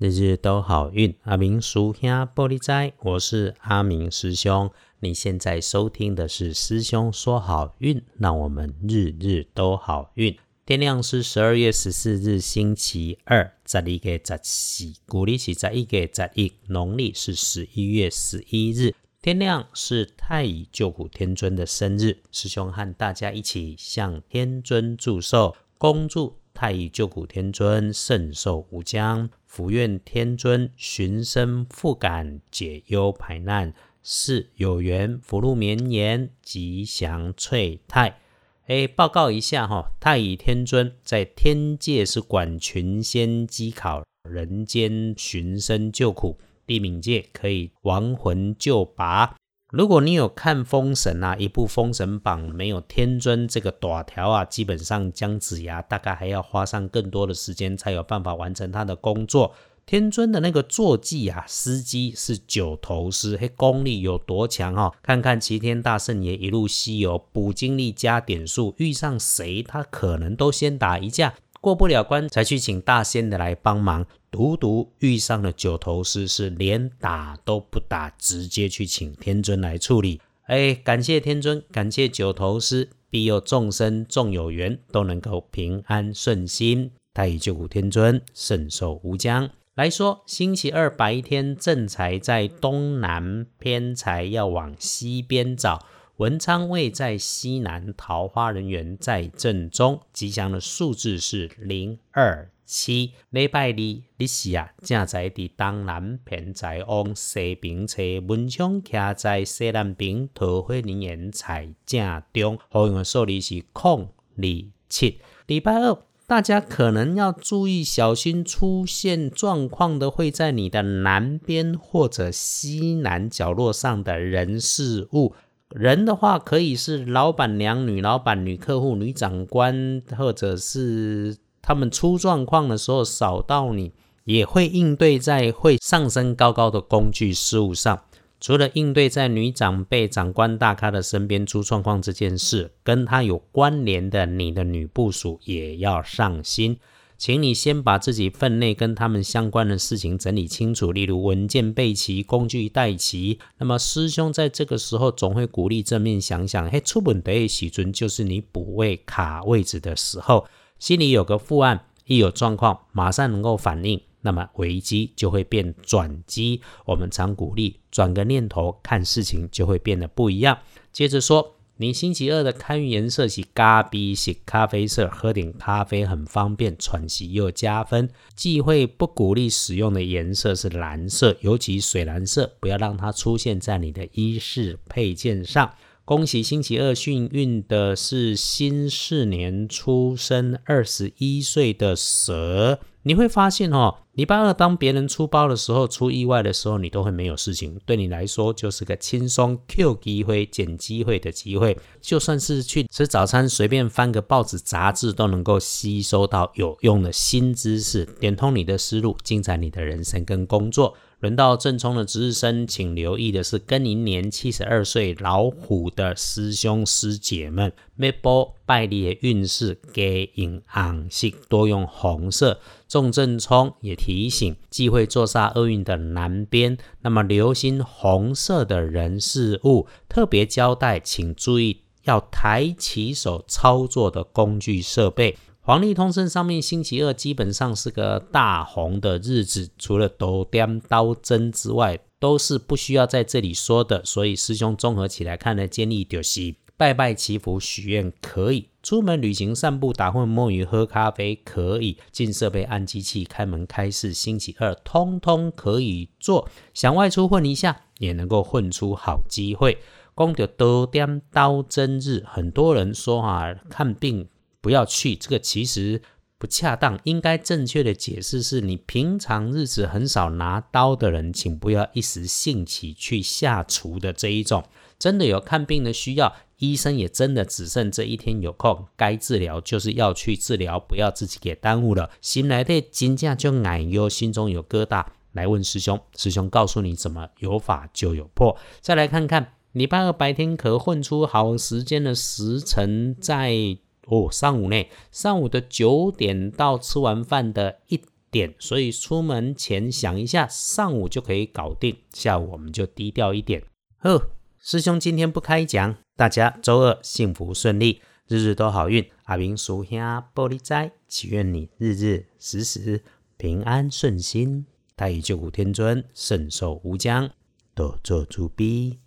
日日都好运，阿明叔兄玻璃斋，我是阿明师兄。你现在收听的是师兄说好运，让我们日日都好运。天亮是十二月十四日，星期二，十一个十四，古历是十一个十一，农历是十一月十一日。天亮是太乙救苦天尊的生日，师兄和大家一起向天尊祝寿，恭祝。太乙救苦天尊圣寿无疆，福愿天尊寻声复感，解忧排难，是有缘福禄绵延，吉祥翠泰。哎，报告一下哈，太乙天尊在天界是管群仙稽考，人间寻声救苦，地冥界可以亡魂救拔。如果你有看《封神》啊，一部《封神榜》没有天尊这个短条啊，基本上姜子牙大概还要花上更多的时间才有办法完成他的工作。天尊的那个坐骑啊，司机是九头狮，嘿，功力有多强哈？看看齐天大圣爷一路西游，补精力加点数，遇上谁他可能都先打一架。过不了关，才去请大仙的来帮忙。独独遇上了九头狮，是连打都不打，直接去请天尊来处理。哎，感谢天尊，感谢九头狮，庇佑众生众有缘，都能够平安顺心。太乙救苦天尊，圣寿无疆。来说，星期二白天正财在东南，偏财要往西边找。文昌位在西南，桃花人缘在正中，吉祥的数字是零二七。礼拜二，你是啊，正在伫东南偏在往西边车，文昌徛在西南边，桃花人缘在正中。好用的数字是空二七。礼拜二，大家可能要注意小心出现状况的，会在你的南边或者西南角落上的人事物。人的话，可以是老板娘、女老板、女客户、女长官，或者是他们出状况的时候扫到你，也会应对在会上升高高的工具事务上。除了应对在女长辈、长官大咖的身边出状况这件事，跟他有关联的你的女部署也要上心。请你先把自己分内跟他们相关的事情整理清楚，例如文件备齐、工具带齐。那么师兄在这个时候总会鼓励正面想想，嘿，出本得喜尊就是你补位卡位置的时候，心里有个负案，一有状况马上能够反应，那么危机就会变转机。我们常鼓励转个念头看事情就会变得不一样。接着说。你星期二的开运颜色是咖啡色，咖啡色喝点咖啡很方便，喘息又加分。忌讳不鼓励使用的颜色是蓝色，尤其水蓝色，不要让它出现在你的衣饰配件上。恭喜星期二幸运的是新四年出生二十一岁的蛇。你会发现哦，礼拜二当别人出包的时候，出意外的时候，你都会没有事情。对你来说，就是个轻松 Q 机会、捡机会的机会。就算是去吃早餐，随便翻个报纸、杂志，都能够吸收到有用的新知识，点通你的思路，精彩你的人生跟工作。轮到正冲的值日生，请留意的是跟您年七十二岁老虎的师兄师姐们。每波拜的运势给引暗色，多用红色。重正冲也提醒，忌讳坐煞厄运的南边。那么留心红色的人事物，特别交代，请注意要抬起手操作的工具设备。黄历通胜上面，星期二基本上是个大红的日子，除了斗点刀针之外，都是不需要在这里说的。所以师兄综合起来看呢建议就是：拜拜祈福许愿可以，出门旅行散步打混摸鱼喝咖啡可以，进设备按机器开门开市，星期二通通可以做。想外出混一下，也能够混出好机会。光着斗点刀针日，很多人说啊，看病。不要去，这个其实不恰当。应该正确的解释是你平常日子很少拿刀的人，请不要一时兴起去下厨的这一种。真的有看病的需要，医生也真的只剩这一天有空，该治疗就是要去治疗，不要自己给耽误了。心来的金价就矮哟，心中有疙瘩，来问师兄，师兄告诉你怎么有法就有破。再来看看礼拜二白天可混出好时间的时辰在。哦，上午内，上午的九点到吃完饭的一点，所以出门前想一下，上午就可以搞定，下午我们就低调一点。呵，师兄今天不开讲，大家周二幸福顺利，日日都好运。阿明叔兄玻璃斋，祈愿你日日时时平安顺心，太乙救苦天尊圣寿无疆，多做主逼。